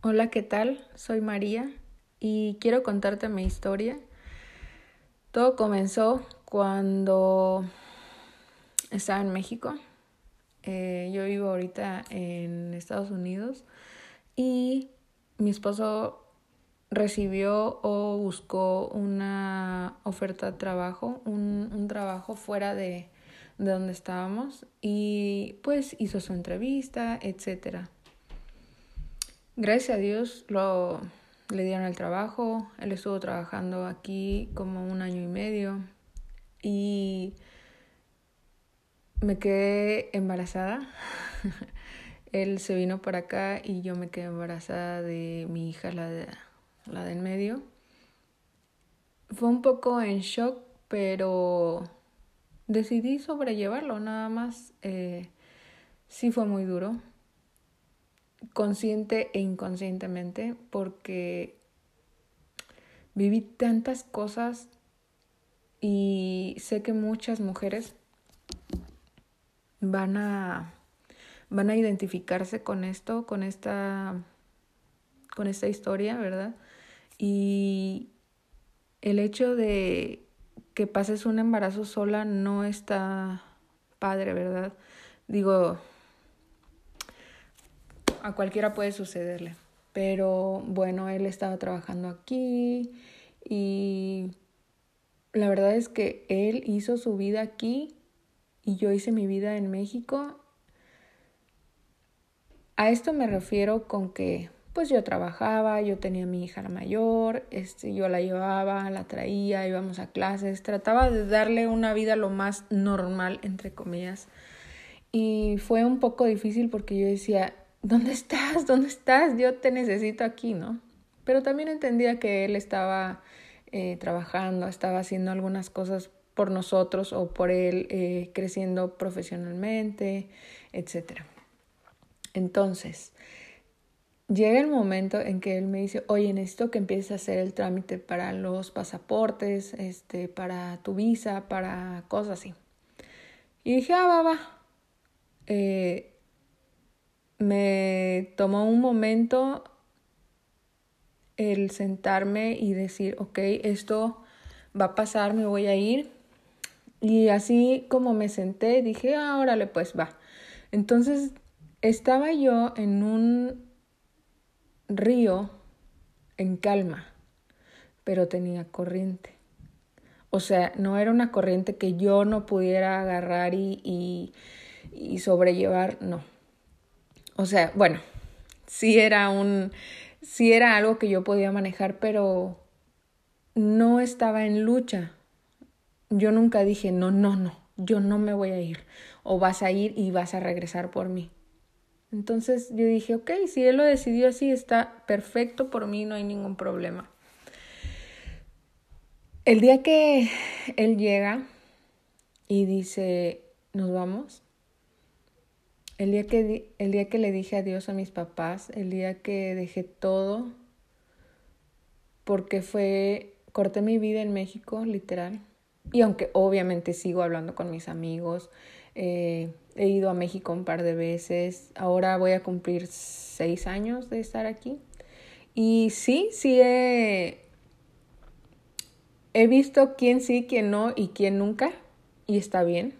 Hola, ¿qué tal? Soy María y quiero contarte mi historia. Todo comenzó cuando estaba en México. Eh, yo vivo ahorita en Estados Unidos y mi esposo recibió o buscó una oferta de trabajo, un, un trabajo fuera de, de donde estábamos y pues hizo su entrevista, etcétera. Gracias a Dios lo, le dieron el trabajo, él estuvo trabajando aquí como un año y medio y me quedé embarazada. él se vino para acá y yo me quedé embarazada de mi hija, la de, la de en medio. Fue un poco en shock, pero decidí sobrellevarlo, nada más. Eh, sí fue muy duro, consciente e inconscientemente, porque viví tantas cosas y sé que muchas mujeres van a van a identificarse con esto, con esta con esta historia, ¿verdad? Y el hecho de que pases un embarazo sola no está padre, ¿verdad? Digo, a cualquiera puede sucederle. Pero bueno, él estaba trabajando aquí y la verdad es que él hizo su vida aquí y yo hice mi vida en México. A esto me refiero con que pues yo trabajaba, yo tenía mi hija la mayor, este, yo la llevaba, la traía, íbamos a clases, trataba de darle una vida lo más normal, entre comillas. Y fue un poco difícil porque yo decía, ¿dónde estás? ¿Dónde estás? Yo te necesito aquí, ¿no? Pero también entendía que él estaba eh, trabajando, estaba haciendo algunas cosas por nosotros o por él, eh, creciendo profesionalmente, etc. Entonces, llega el momento en que él me dice, oye, necesito que empieces a hacer el trámite para los pasaportes, este, para tu visa, para cosas así. Y dije, ah, va, va. Eh, me tomó un momento el sentarme y decir, ok, esto va a pasar, me voy a ir. Y así como me senté, dije, ah, órale, pues va. Entonces estaba yo en un río en calma, pero tenía corriente. O sea, no era una corriente que yo no pudiera agarrar y, y, y sobrellevar, no. O sea, bueno, sí era un, sí era algo que yo podía manejar, pero no estaba en lucha. Yo nunca dije, no, no, no, yo no me voy a ir. O vas a ir y vas a regresar por mí. Entonces yo dije, ok, si él lo decidió así, está perfecto por mí, no hay ningún problema. El día que él llega y dice, nos vamos, el día que, el día que le dije adiós a mis papás, el día que dejé todo, porque fue, corté mi vida en México, literal. Y aunque obviamente sigo hablando con mis amigos, eh, he ido a México un par de veces. Ahora voy a cumplir seis años de estar aquí. Y sí, sí he, he visto quién sí, quién no y quién nunca. Y está bien.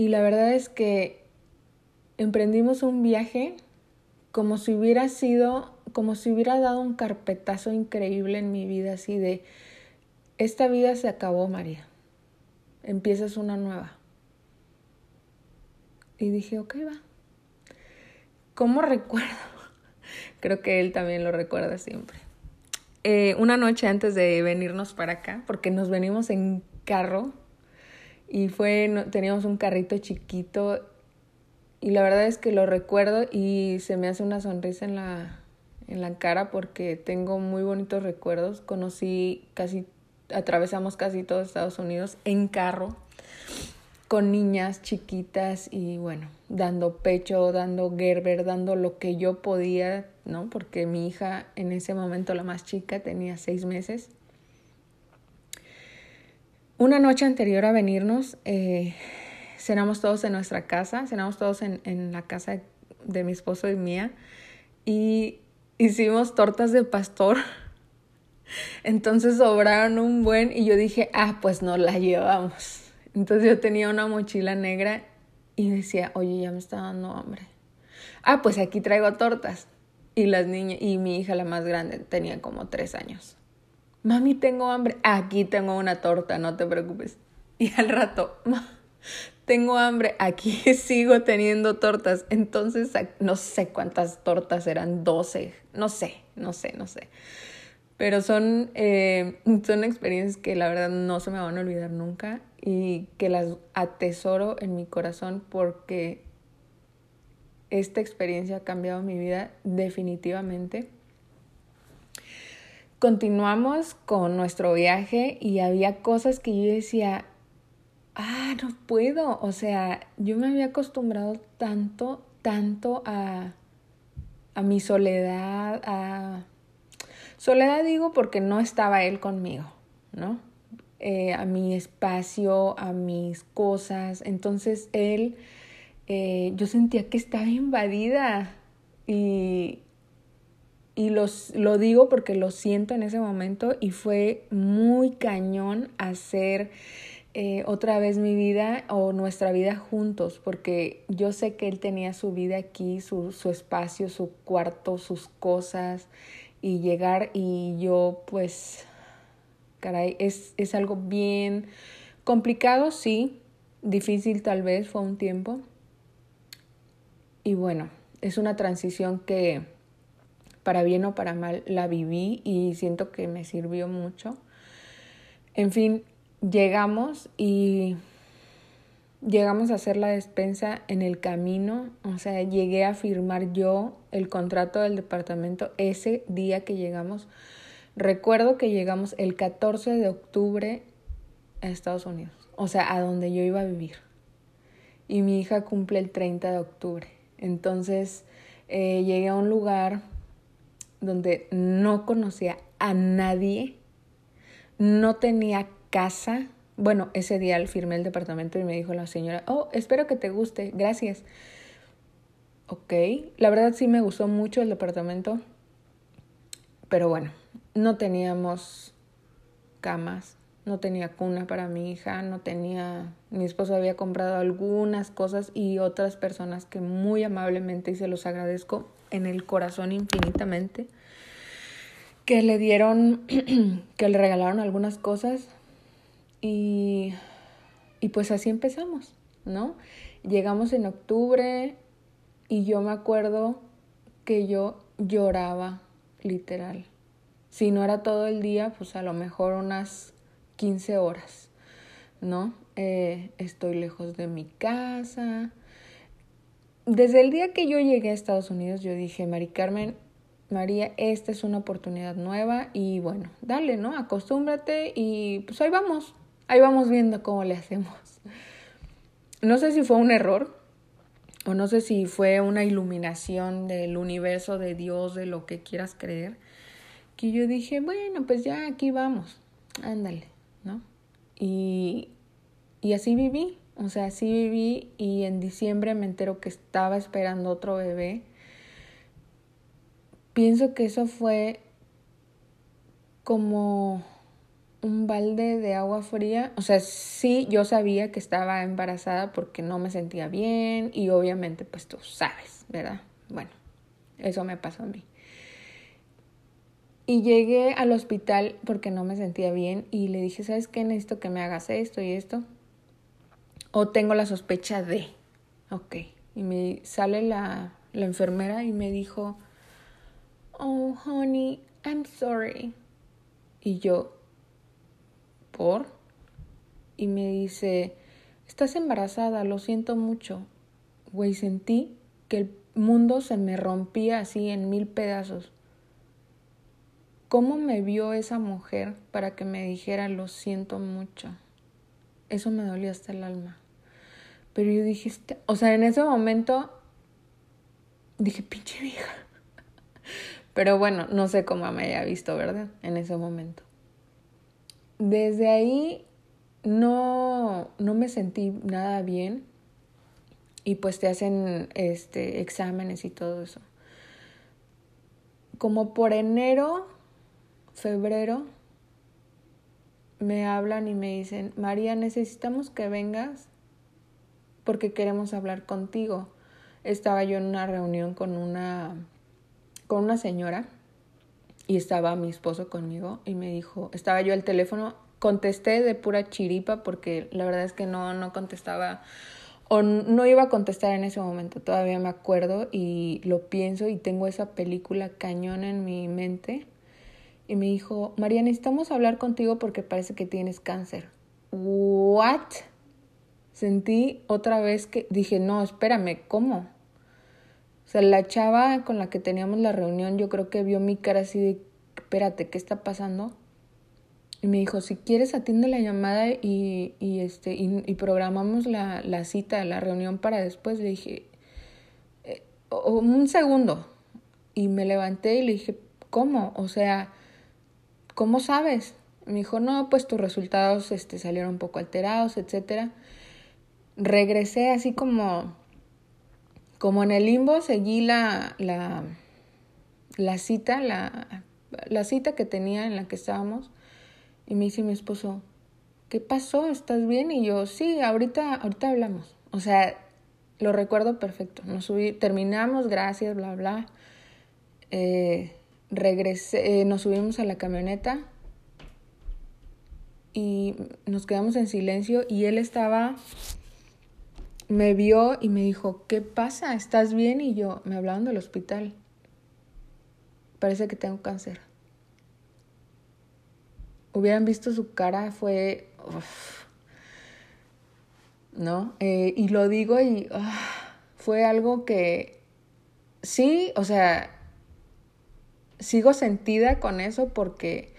Y la verdad es que emprendimos un viaje como si hubiera sido, como si hubiera dado un carpetazo increíble en mi vida, así de, esta vida se acabó, María empiezas una nueva. Y dije, ok, va. ¿Cómo recuerdo? Creo que él también lo recuerda siempre. Eh, una noche antes de venirnos para acá, porque nos venimos en carro y fue, teníamos un carrito chiquito y la verdad es que lo recuerdo y se me hace una sonrisa en la, en la cara porque tengo muy bonitos recuerdos. Conocí casi atravesamos casi todo Estados Unidos en carro con niñas chiquitas y bueno, dando pecho, dando Gerber, dando lo que yo podía, ¿no? Porque mi hija en ese momento, la más chica, tenía seis meses. Una noche anterior a venirnos, eh, cenamos todos en nuestra casa, cenamos todos en, la casa de mi esposo y mía, y hicimos tortas de pastor. Entonces sobraron un buen y yo dije, ah, pues no la llevamos. Entonces yo tenía una mochila negra y decía, oye, ya me está dando hambre. Ah, pues aquí traigo tortas. Y las niñas, y mi hija, la más grande, tenía como tres años. Mami, tengo hambre. Aquí tengo una torta, no te preocupes. Y al rato, tengo hambre. Aquí sigo teniendo tortas. Entonces, no sé cuántas tortas eran, 12. No sé, no sé, no sé. Pero son, eh, son experiencias que la verdad no se me van a olvidar nunca y que las atesoro en mi corazón porque esta experiencia ha cambiado mi vida definitivamente. Continuamos con nuestro viaje y había cosas que yo decía, ah, no puedo. O sea, yo me había acostumbrado tanto, tanto a, a mi soledad, a Soledad digo porque no estaba él conmigo, ¿no? Eh, a mi espacio, a mis cosas. Entonces él, eh, yo sentía que estaba invadida y, y los, lo digo porque lo siento en ese momento y fue muy cañón hacer eh, otra vez mi vida o nuestra vida juntos, porque yo sé que él tenía su vida aquí, su, su espacio, su cuarto, sus cosas, y llegar y yo pues, caray, es, es algo bien complicado, sí, difícil tal vez, fue un tiempo. Y bueno, es una transición que para bien o para mal la viví y siento que me sirvió mucho. En fin, llegamos y llegamos a hacer la despensa en el camino, o sea, llegué a firmar yo el contrato del departamento ese día que llegamos. Recuerdo que llegamos el 14 de octubre a Estados Unidos, o sea, a donde yo iba a vivir. Y mi hija cumple el 30 de octubre. Entonces eh, llegué a un lugar donde no conocía a nadie, no tenía casa, bueno, ese día firmé el departamento y me dijo la señora, oh, espero que te guste, gracias. Ok, la verdad sí me gustó mucho el departamento, pero bueno, no teníamos camas, no tenía cuna para mi hija, no tenía, mi esposo había comprado algunas cosas y otras personas que muy amablemente y se los agradezco en el corazón infinitamente, que le dieron, que le regalaron algunas cosas y, y pues así empezamos, ¿no? Llegamos en octubre y yo me acuerdo que yo lloraba, literal. Si no era todo el día, pues a lo mejor unas 15 horas, ¿no? Eh, estoy lejos de mi casa. Desde el día que yo llegué a Estados Unidos, yo dije, Mari Carmen, María, esta es una oportunidad nueva y bueno, dale, ¿no? Acostúmbrate y pues ahí vamos, Ahí vamos viendo cómo le hacemos. No sé si fue un error o no sé si fue una iluminación del universo, de Dios, de lo que quieras creer, que yo dije, bueno, pues ya aquí vamos, ándale, ¿no? Y, y así viví, o sea, así viví y en diciembre me entero que estaba esperando otro bebé. Pienso que eso fue como un balde de agua fría. O sea, sí, yo sabía que estaba embarazada porque no me sentía bien y obviamente pues tú sabes, ¿verdad? Bueno, eso me pasó a mí. Y llegué al hospital porque no me sentía bien y le dije, ¿sabes qué? Necesito que me hagas esto y esto. O tengo la sospecha de. Ok. Y me sale la, la enfermera y me dijo, oh, honey, I'm sorry. Y yo, y me dice, estás embarazada, lo siento mucho. Güey, sentí que el mundo se me rompía así en mil pedazos. ¿Cómo me vio esa mujer para que me dijera lo siento mucho? Eso me dolió hasta el alma. Pero yo dije, este, o sea, en ese momento dije, pinche vieja. Pero bueno, no sé cómo me haya visto, ¿verdad? En ese momento desde ahí no, no me sentí nada bien y pues te hacen este, exámenes y todo eso. Como por enero, febrero, me hablan y me dicen, María, necesitamos que vengas porque queremos hablar contigo. Estaba yo en una reunión con una, con una señora y estaba mi esposo conmigo y me dijo, estaba yo al teléfono, contesté de pura chiripa porque la verdad es que no, no contestaba o no iba a contestar en ese momento, todavía me acuerdo y lo pienso y tengo esa película cañón en mi mente. Y me dijo, María, necesitamos hablar contigo porque parece que tienes cáncer. ¿What? Sentí otra vez que dije, no, espérame, ¿cómo? O sea, la chava con la que teníamos la reunión, yo creo que vio mi cara así de, espérate, ¿qué está pasando? Y me dijo, si quieres atiende la llamada y, y este, y, programamos la, la, cita, la reunión para después. Le dije, eh, un segundo. Y me levanté y le dije, ¿cómo? O sea, ¿cómo sabes? Me dijo, no, pues tus resultados este, salieron un poco alterados, etcétera. Regresé así como, como en el limbo, seguí la, la, la cita, la, la cita que tenía en la que estábamos y me dice mi esposo, ¿qué pasó? ¿Estás bien? Y yo, sí, ahorita, ahorita hablamos. O sea, lo recuerdo perfecto. Nos subí, terminamos, gracias, bla, bla. Eh, regresé, eh, nos subimos a la camioneta y nos quedamos en silencio y él estaba, me vio y me dijo, ¿qué pasa? ¿Estás bien? Y yo, me hablaban del hospital. Parece que tengo cáncer hubieran visto su cara, fue... ¿No? Eh, y lo digo y ah, fue algo que sí, o sea, sigo sentida con eso porque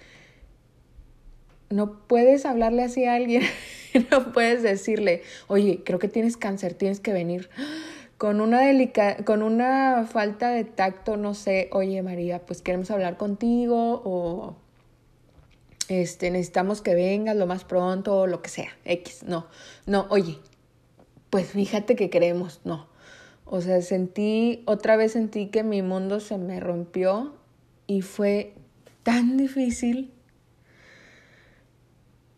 no puedes hablarle así a alguien, no puedes decirle, oye, creo que tienes cáncer, tienes que venir. Con una, delica con una falta de tacto, no sé, oye María, pues queremos hablar contigo o este, necesitamos que vengas lo más pronto, o lo que sea, X, no, no, oye, pues fíjate que queremos, no. O sea, sentí, otra vez sentí que mi mundo se me rompió y fue tan difícil.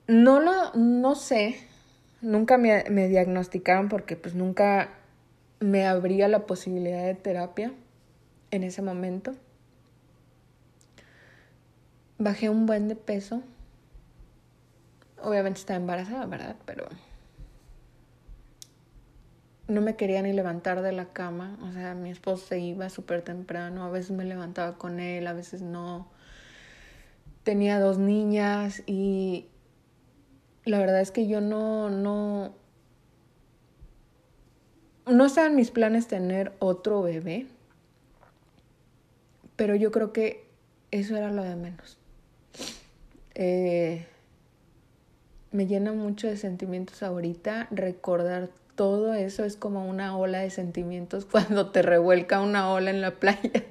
No lo, no sé, nunca me, me diagnosticaron porque pues nunca me abría la posibilidad de terapia en ese momento. Bajé un buen de peso. Obviamente estaba embarazada, ¿verdad? Pero no me quería ni levantar de la cama. O sea, mi esposo se iba súper temprano. A veces me levantaba con él, a veces no. Tenía dos niñas y la verdad es que yo no, no, no estaba en mis planes tener otro bebé, pero yo creo que eso era lo de menos. Eh, me llena mucho de sentimientos ahorita. Recordar todo eso es como una ola de sentimientos cuando te revuelca una ola en la playa.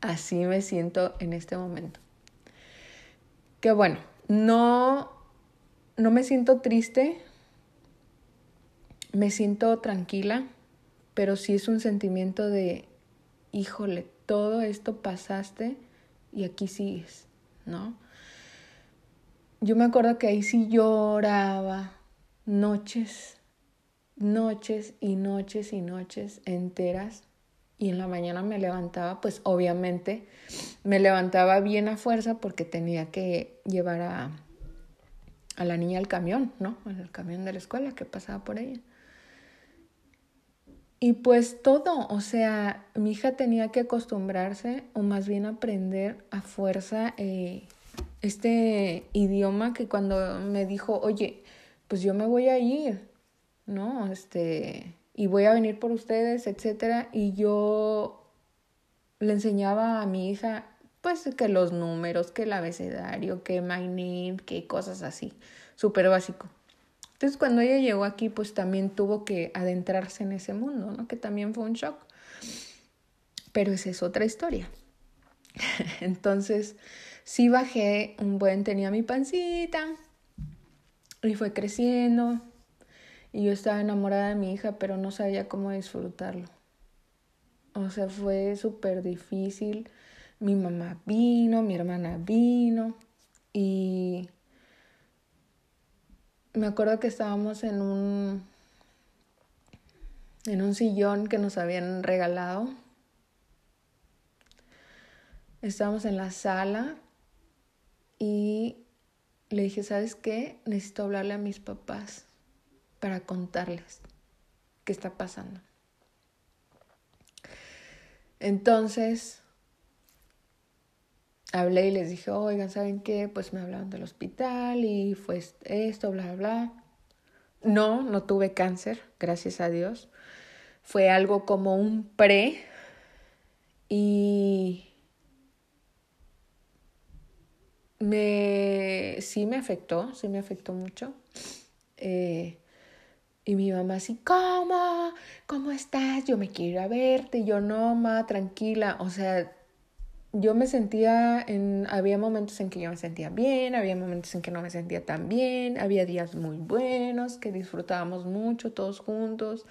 Así me siento en este momento. Que bueno, no, no me siento triste, me siento tranquila, pero sí es un sentimiento de, híjole, todo esto pasaste y aquí sigues, ¿no? Yo me acuerdo que ahí sí lloraba noches, noches y noches y noches enteras. Y en la mañana me levantaba, pues obviamente me levantaba bien a fuerza porque tenía que llevar a, a la niña al camión, ¿no? Al camión de la escuela que pasaba por ella. Y pues todo, o sea, mi hija tenía que acostumbrarse o más bien aprender a fuerza eh, este idioma que cuando me dijo, oye, pues yo me voy a ir, ¿no? Este, y voy a venir por ustedes, etcétera, y yo le enseñaba a mi hija, pues que los números, que el abecedario, que my name, que cosas así, súper básico. Entonces cuando ella llegó aquí, pues también tuvo que adentrarse en ese mundo, ¿no? Que también fue un shock. Pero esa es otra historia. Entonces, sí bajé un buen, tenía mi pancita y fue creciendo. Y yo estaba enamorada de mi hija, pero no sabía cómo disfrutarlo. O sea, fue súper difícil. Mi mamá vino, mi hermana vino y me acuerdo que estábamos en un en un sillón que nos habían regalado. Estábamos en la sala y le dije, ¿sabes qué? Necesito hablarle a mis papás para contarles qué está pasando. Entonces, hablé y les dije, oigan, ¿saben qué? Pues me hablaron del hospital y fue esto, bla, bla. No, no tuve cáncer, gracias a Dios. Fue algo como un pre y me, sí me afectó, sí me afectó mucho. Eh, y mi mamá así, ¿cómo? ¿Cómo estás? Yo me quiero verte. Yo, no, ma, tranquila. O sea, yo me sentía en... Había momentos en que yo me sentía bien, había momentos en que no me sentía tan bien, había días muy buenos que disfrutábamos mucho todos juntos.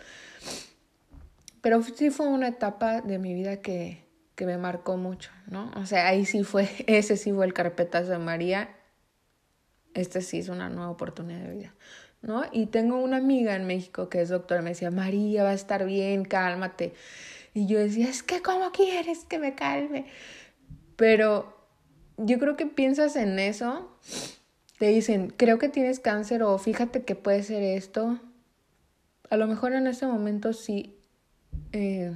Pero sí fue una etapa de mi vida que, que me marcó mucho, ¿no? O sea, ahí sí fue, ese sí fue el carpetazo de María. Este sí es una nueva oportunidad de vida. ¿No? Y tengo una amiga en México que es doctora, me decía, María, va a estar bien, cálmate. Y yo decía, es que ¿cómo quieres que me calme? Pero yo creo que piensas en eso, te dicen, creo que tienes cáncer o fíjate que puede ser esto. A lo mejor en ese momento sí eh,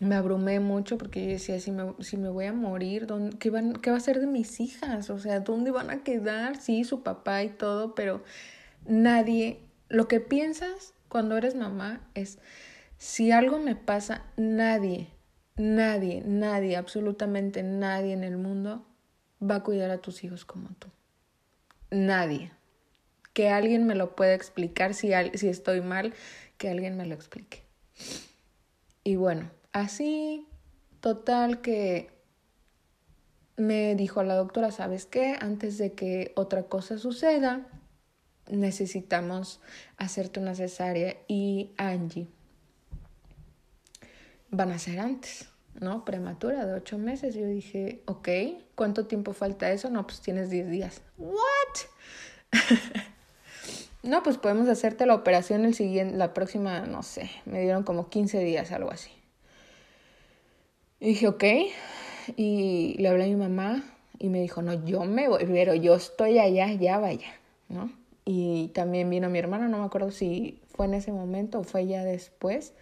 me abrumé mucho porque yo decía, si me, si me voy a morir, qué, van, ¿qué va a ser de mis hijas? O sea, ¿dónde van a quedar? Sí, su papá y todo, pero nadie, lo que piensas cuando eres mamá es, si algo me pasa, nadie, nadie, nadie, absolutamente nadie en el mundo va a cuidar a tus hijos como tú. Nadie. Que alguien me lo pueda explicar si, si estoy mal, que alguien me lo explique. Y bueno, así, total que me dijo la doctora, ¿sabes qué? Antes de que otra cosa suceda, necesitamos hacerte una cesárea y Angie van a ser antes, ¿no? Prematura de ocho meses. Yo dije, ok, ¿cuánto tiempo falta eso? No, pues tienes diez días. ¿What? no, pues podemos hacerte la operación el siguiente, la próxima, no sé, me dieron como 15 días, algo así. Y dije, ok, y le hablé a mi mamá y me dijo, no, yo me voy, pero yo estoy allá, ya vaya, ¿no? Y también vino mi hermana, no me acuerdo si fue en ese momento o fue ya después.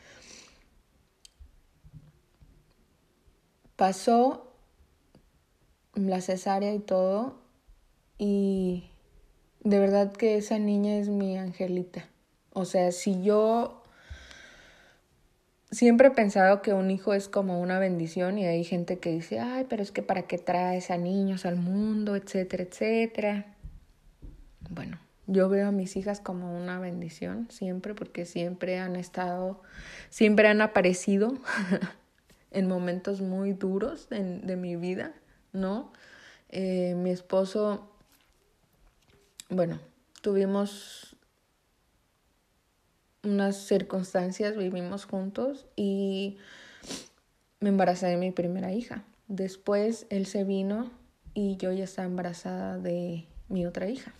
Pasó la cesárea y todo y de verdad que esa niña es mi angelita. O sea, si yo siempre he pensado que un hijo es como una bendición y hay gente que dice, ay, pero es que para qué traes a niños al mundo, etcétera, etcétera. Bueno, yo veo a mis hijas como una bendición siempre porque siempre han estado, siempre han aparecido en momentos muy duros de, mi vida, ¿no? Eh, mi esposo, bueno, tuvimos unas circunstancias, vivimos juntos y me embaracé de mi primera hija. Después él se vino y yo ya estaba embarazada de mi otra hija.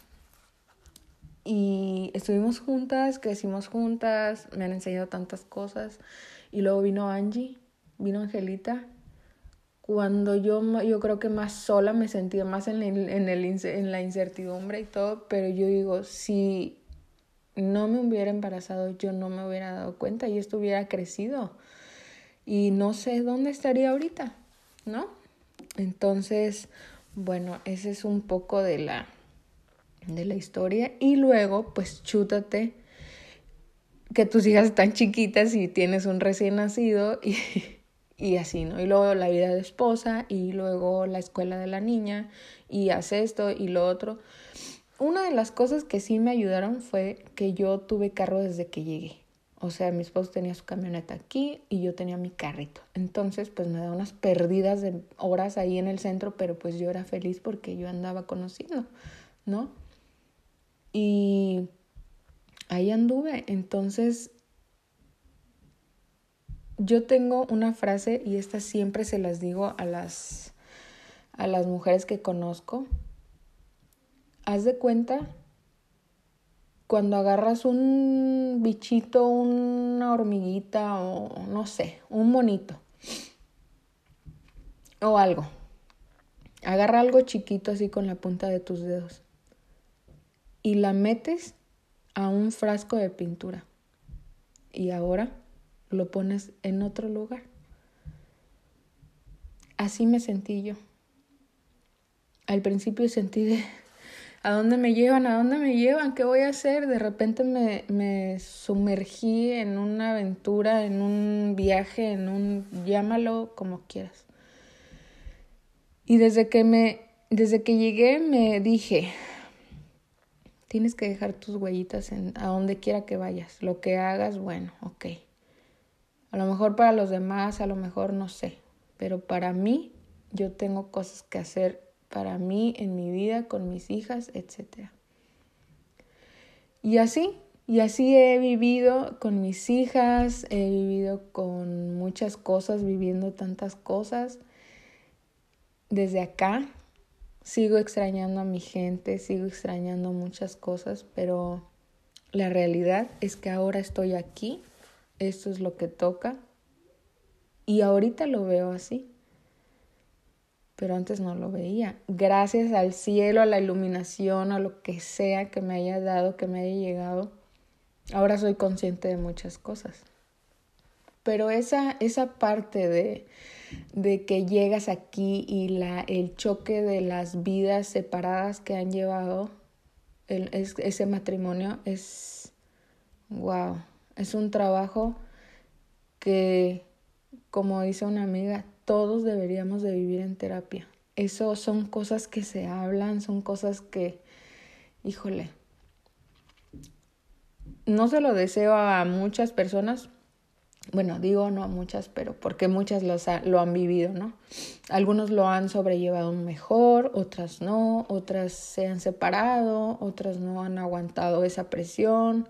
Y estuvimos juntas, crecimos juntas, me han enseñado tantas cosas. Y luego vino Angie, vino Angelita. Cuando yo, yo creo que más sola me sentía más en, el, en, el, en la incertidumbre y todo, pero yo digo, si no me hubiera embarazado, yo no me hubiera dado cuenta y esto hubiera crecido. Y no sé dónde estaría ahorita, ¿no? Entonces, bueno, ese es un poco de la, de la historia y luego pues chútate que tus hijas están chiquitas y tienes un recién nacido y, y así, ¿no? Y luego la vida de esposa y luego la escuela de la niña y hace esto y lo otro. Una de las cosas que sí me ayudaron fue que yo tuve carro desde que llegué. O sea, mi esposo tenía su camioneta aquí y yo tenía mi carrito. Entonces, pues me da unas perdidas de horas ahí en el centro, pero pues yo era feliz porque yo andaba conociendo, ¿no? Y ahí anduve. Entonces, yo tengo una frase y esta siempre se las digo a las, a las mujeres que conozco. Haz de cuenta cuando agarras un bichito, una hormiguita o no sé, un monito o algo. Agarra algo chiquito así con la punta de tus dedos y la metes a un frasco de pintura. Y ahora lo pones en otro lugar. Así me sentí yo. Al principio sentí de, ¿a dónde me llevan? ¿A dónde me llevan? ¿Qué voy a hacer? De repente me, me sumergí en una aventura, en un viaje, en un, llámalo como quieras. Y desde que me, desde que llegué me dije, tienes que dejar tus huellitas en, a donde quiera que vayas. Lo que hagas, bueno, ok. A lo mejor para los demás, a lo mejor no sé. Pero para mí, yo tengo cosas que hacer para mí en mi vida, con mis hijas, etc. Y así, y así he vivido con mis hijas, he vivido con muchas cosas, viviendo tantas cosas desde acá sigo extrañando a mi gente, sigo extrañando muchas cosas, pero la realidad es que ahora estoy aquí, esto es lo que toca y ahorita lo veo así, pero antes no lo veía. Gracias al cielo, a la iluminación, a lo que sea que me haya dado, que me haya llegado, ahora soy consciente de muchas cosas. Pero esa, esa parte de, de que llegas aquí y la, el choque de las vidas separadas que han llevado el, ese matrimonio es, wow, es un trabajo que, como dice una amiga, todos deberíamos de vivir en terapia. Eso son cosas que se hablan, son cosas que, híjole, no se lo deseo a muchas personas bueno, digo no a muchas, pero porque muchas lo han vivido, ¿no? Algunos lo han sobrellevado mejor, otras no, otras se han separado, otras no han aguantado esa presión,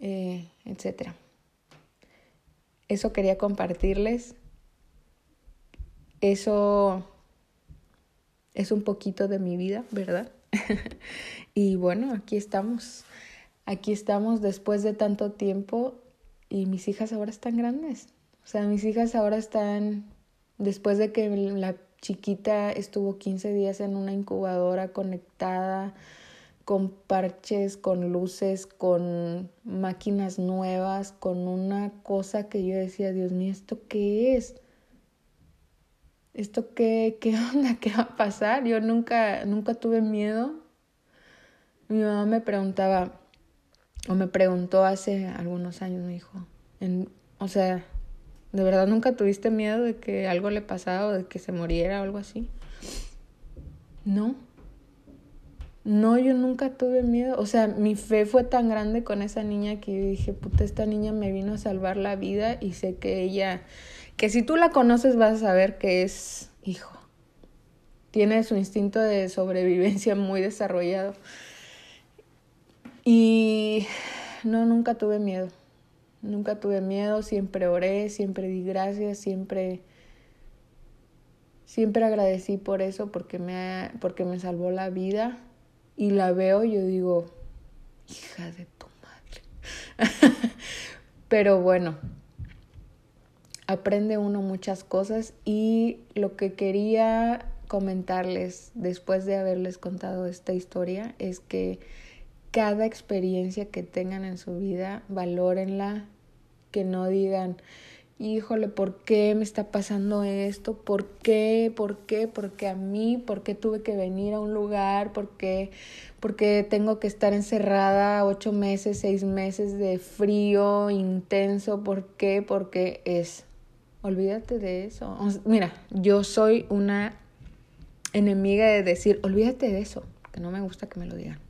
eh, etc. Eso quería compartirles. Eso es un poquito de mi vida, ¿verdad? y bueno, aquí estamos. Aquí estamos después de tanto tiempo y mis hijas ahora están grandes. O sea, mis hijas ahora están, después de que la chiquita estuvo 15 días en una incubadora conectada, con parches, con luces, con máquinas nuevas, con una cosa que yo decía, Dios mío, ¿esto qué es? ¿Esto qué, qué onda? ¿Qué va a pasar? Yo nunca, nunca tuve miedo. Mi mamá me preguntaba, o me preguntó hace algunos años, me dijo, en, o sea, ¿de verdad nunca tuviste miedo de que algo le pasara o de que se muriera o algo así? No. No, yo nunca tuve miedo. O sea, mi fe fue tan grande con esa niña que yo dije, puta, esta niña me vino a salvar la vida y sé que ella, que si tú la conoces vas a saber que es hijo. Tiene su instinto de sobrevivencia muy desarrollado. Y no, nunca tuve miedo. Nunca tuve miedo, siempre oré, siempre di gracias, siempre siempre agradecí por eso porque me porque me salvó la vida y la veo y yo digo, hija de tu madre. Pero bueno, aprende uno muchas cosas y lo que quería comentarles después de haberles contado esta historia es que cada experiencia que tengan en su vida, valórenla, que no digan, híjole, ¿por qué me está pasando esto? ¿Por qué? ¿Por qué? ¿Por qué a mí? ¿Por qué tuve que venir a un lugar? ¿Por qué, ¿Por qué tengo que estar encerrada ocho meses, seis meses de frío intenso? ¿Por qué? Porque es. Olvídate de eso. Mira, yo soy una enemiga de decir, olvídate de eso, que no me gusta que me lo digan.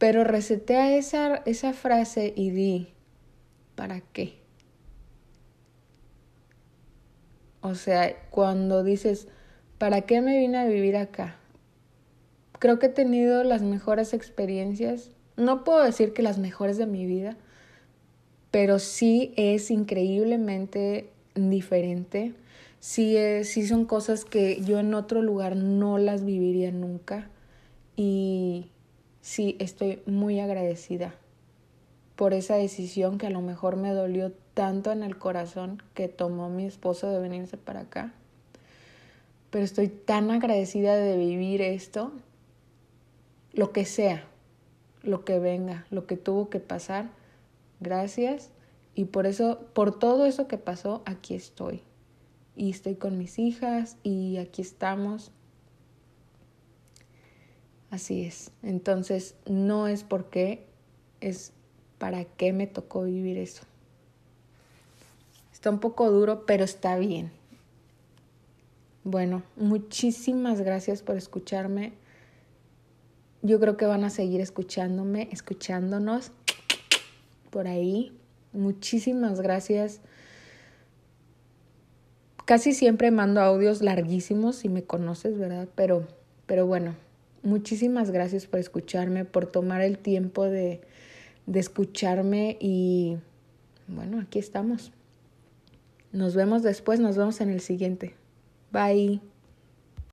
Pero resetea esa, esa frase y di, ¿para qué? O sea, cuando dices, ¿para qué me vine a vivir acá? Creo que he tenido las mejores experiencias, no puedo decir que las mejores de mi vida, pero sí es increíblemente diferente. Sí, sí son cosas que yo en otro lugar no las viviría nunca. Y sí, estoy muy agradecida por esa decisión que a lo mejor me dolió tanto en el corazón que tomó mi esposo de venirse para acá. Pero estoy tan agradecida de vivir esto, lo que sea, lo que venga, lo que tuvo que pasar. Gracias. Y por eso, por todo eso que pasó, aquí estoy. Y estoy con mis hijas y aquí estamos. Así es. Entonces, no es porque, es para qué me tocó vivir eso. Está un poco duro, pero está bien. Bueno, muchísimas gracias por escucharme. Yo creo que van a seguir escuchándome, escuchándonos por ahí. Muchísimas gracias. Casi siempre mando audios larguísimos si me conoces, ¿verdad? Pero, pero bueno, muchísimas gracias por escucharme, por tomar el tiempo de, de escucharme y bueno, aquí estamos. Nos vemos después, nos vemos en el siguiente. Bye.